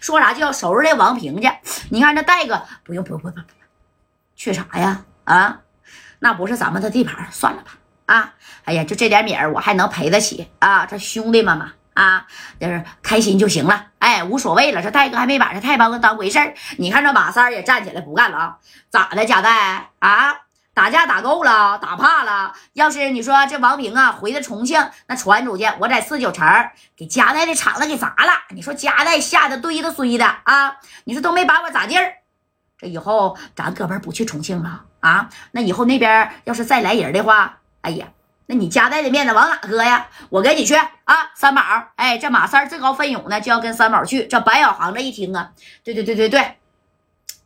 说啥就要收拾这王平去。你看这戴哥，不用不用不用不用，去啥呀？啊，那不是咱们的地盘，算了吧。啊，哎呀，就这点米儿，我还能赔得起啊？这兄弟们嘛，啊，就是开心就行了，哎，无所谓了。这戴哥还没把这太帮当回事儿。你看这马三也站起来不干了啊？咋的，贾戴啊？打架打够了，打怕了。要是你说这王平啊回到重庆，那传出去，我在四九城给家代的厂子给砸了。你说家代吓得堆的堆的啊？你说都没把我咋地儿？这以后咱哥们不去重庆了啊？那以后那边要是再来人的话，哎呀，那你家代的面子往哪搁呀？我跟你去啊，三宝。哎，这马三自告奋勇呢，就要跟三宝去。这白小航这一听啊，对对对对对。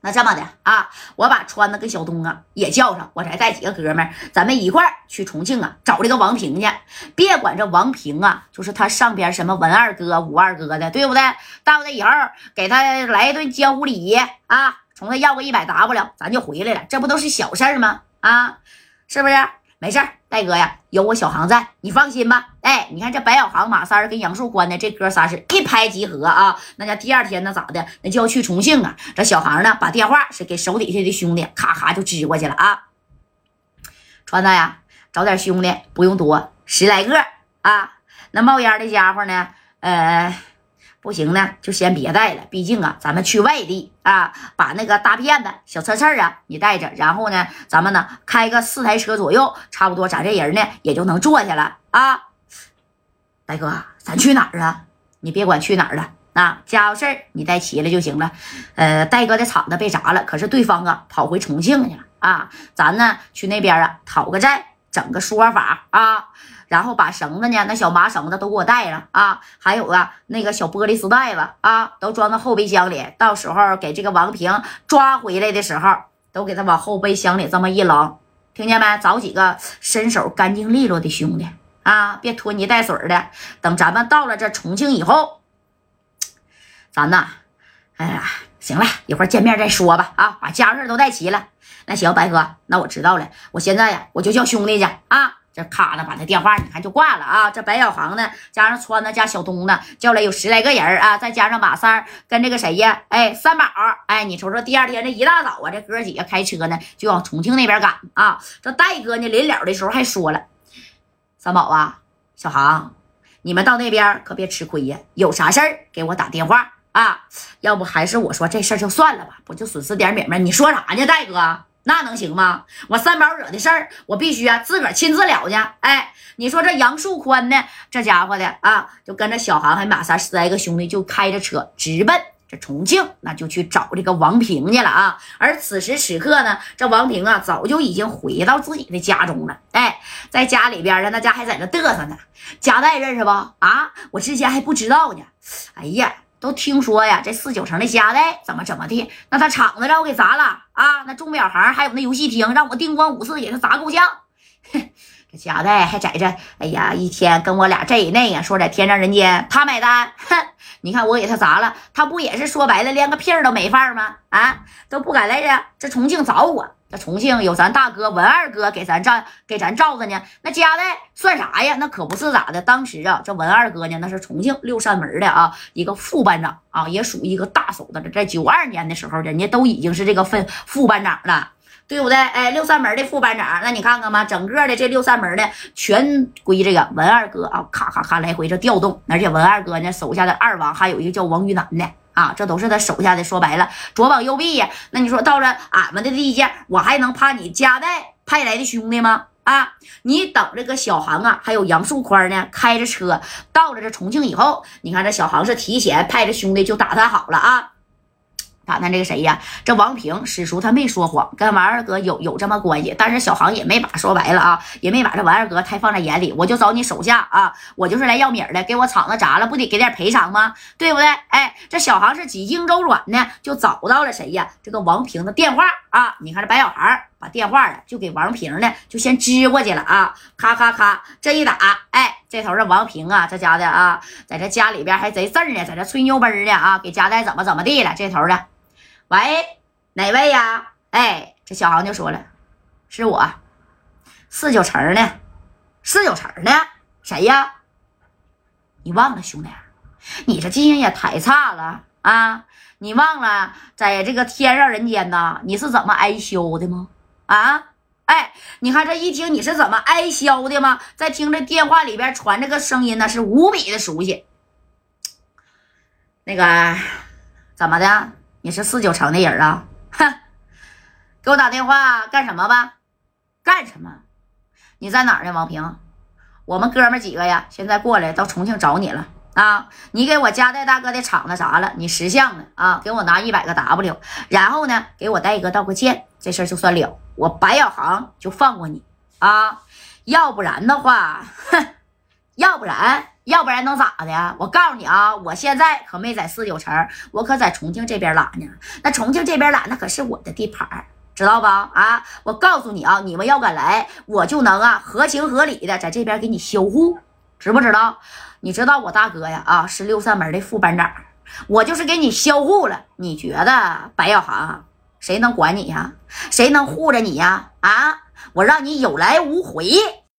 那这么的啊，我把川子跟小东啊也叫上，我再带几个哥们，咱们一块儿去重庆啊找这个王平去。别管这王平啊，就是他上边什么文二哥、武二哥的，对不对？到那以后给他来一顿江湖礼仪啊，从他要个一百 W，咱就回来了，这不都是小事儿吗？啊，是不是？没事儿，戴哥呀，有我小航在，你放心吧。哎，你看这白小航、马三跟杨树宽呢，这哥仨是一拍即合啊。那家第二天呢，咋的？那就要去重庆啊。这小航呢，把电话是给手底下的兄弟，咔咔就支过去了啊。川子呀，找点兄弟，不用多，十来个啊。那冒烟的家伙呢，呃。不行呢，就先别带了。毕竟啊，咱们去外地啊，把那个大骗子、小刺刺啊，你带着。然后呢，咱们呢开个四台车左右，差不多咱这人呢也就能坐下了啊。大哥，咱去哪儿啊？你别管去哪儿了，啊，家伙事儿你带齐了就行了。呃，戴哥的厂子被砸了，可是对方啊跑回重庆去了啊。咱呢去那边啊讨个债，整个说法啊。然后把绳子呢，那小麻绳子都给我带上啊，还有啊，那个小玻璃丝带子啊，都装到后备箱里。到时候给这个王平抓回来的时候，都给他往后备箱里这么一扔，听见没？找几个身手干净利落的兄弟啊，别拖泥带水的。等咱们到了这重庆以后，咱呐，哎呀，行了一会儿见面再说吧。啊，把家事都带齐了。那行，白哥，那我知道了。我现在呀，我就叫兄弟去啊。这咔了，把他电话你看就挂了啊！这白小航呢，加上川子加小东呢，叫来有十来个人啊，再加上马三跟这个谁呀？哎，三宝，哎，你瞅瞅，第二天这一大早啊，这哥几个开车呢，就往重庆那边赶啊！这戴哥呢，临了的时候还说了：“三宝啊，小航，你们到那边可别吃亏呀，有啥事儿给我打电话啊！要不还是我说这事儿就算了吧，不就损失点米吗？你说啥呢，戴哥？”那能行吗？我三宝惹的事儿，我必须啊自个儿亲自了去。哎，你说这杨树宽呢？这家伙的啊，就跟着小航还马三十来个兄弟，就开着车直奔这重庆，那就去找这个王平去了啊。而此时此刻呢，这王平啊，早就已经回到自己的家中了。哎，在家里边呢，那家还在那嘚瑟呢。贾代认识不？啊，我之前还不知道呢。哎呀。都听说呀，这四九城的家代怎么怎么的？那他厂子让我给砸了啊！那钟表行还有那游戏厅，让我叮咣五四给他砸够呛。这家代还在这，哎呀，一天跟我俩这那个，说在天上人间他买单。哼，你看我给他砸了，他不也是说白了连个屁都没放吗？啊，都不敢来这这重庆找我。那重庆有咱大哥文二哥给咱照给咱罩着呢，那家代算啥呀？那可不是咋的。当时啊，这文二哥呢，那是重庆六扇门的啊一个副班长啊，也属于一个大手子了。在九二年的时候，人家都已经是这个分副班长了，对不对？哎，六扇门的副班长，那你看看吧，整个的这六扇门的全归这个文二哥啊，咔咔咔来回这调动。而且文二哥呢手下的二王还有一个叫王玉南的。啊，这都是他手下的，说白了，左膀右臂呀。那你说到了俺们的地界，我还能怕你家代派来的兄弟吗？啊，你等这个小航啊，还有杨树宽呢，开着车到了这重庆以后，你看这小航是提前派着兄弟就打探好了啊。打探这个谁呀？这王平史叔他没说谎，跟王二哥有有这么关系，但是小航也没把说白了啊，也没把这王二哥太放在眼里。我就找你手下啊，我就是来要米的，给我厂子砸了，不得给点赔偿吗？对不对？哎，这小航是几经周转呢，就找到了谁呀？这个王平的电话啊！你看这白小孩把电话呢就给王平呢，就先支过去了啊！咔咔咔，这一打，哎，这头是王平啊，这家的啊，在这家里边还贼事呢，在这吹牛逼呢啊，给家带怎么怎么地了？这头的。喂，哪位呀？哎，这小航就说了，是我，四九城的，四九城的，谁呀？你忘了兄弟，你这记性也太差了啊？你忘了在这个天上人间呐，你是怎么挨削的吗？啊？哎，你看这一听你是怎么挨削的吗？再听这电话里边传这个声音呢，是无比的熟悉。那个怎么的？你是四九城的人啊？哼，给我打电话干什么吧？干什么？你在哪儿呢，王平？我们哥们几个呀，现在过来到重庆找你了啊！你给我加代大哥的厂子啥了？你识相的啊！给我拿一百个 W，然后呢，给我戴哥道个歉，这事儿就算了，我白小航就放过你啊！要不然的话，哼，要不然，要不然能咋的？我告诉你啊，我现在可没在四九城，我可在重庆这边拉呢。那重庆这边拉，那可是我的地盘。知道吧？啊，我告诉你啊，你们要敢来，我就能啊合情合理的在这边给你销户，知不知道？你知道我大哥呀啊是六扇门的副班长，我就是给你销户了。你觉得白小航谁能管你呀？谁能护着你呀？啊，我让你有来无回。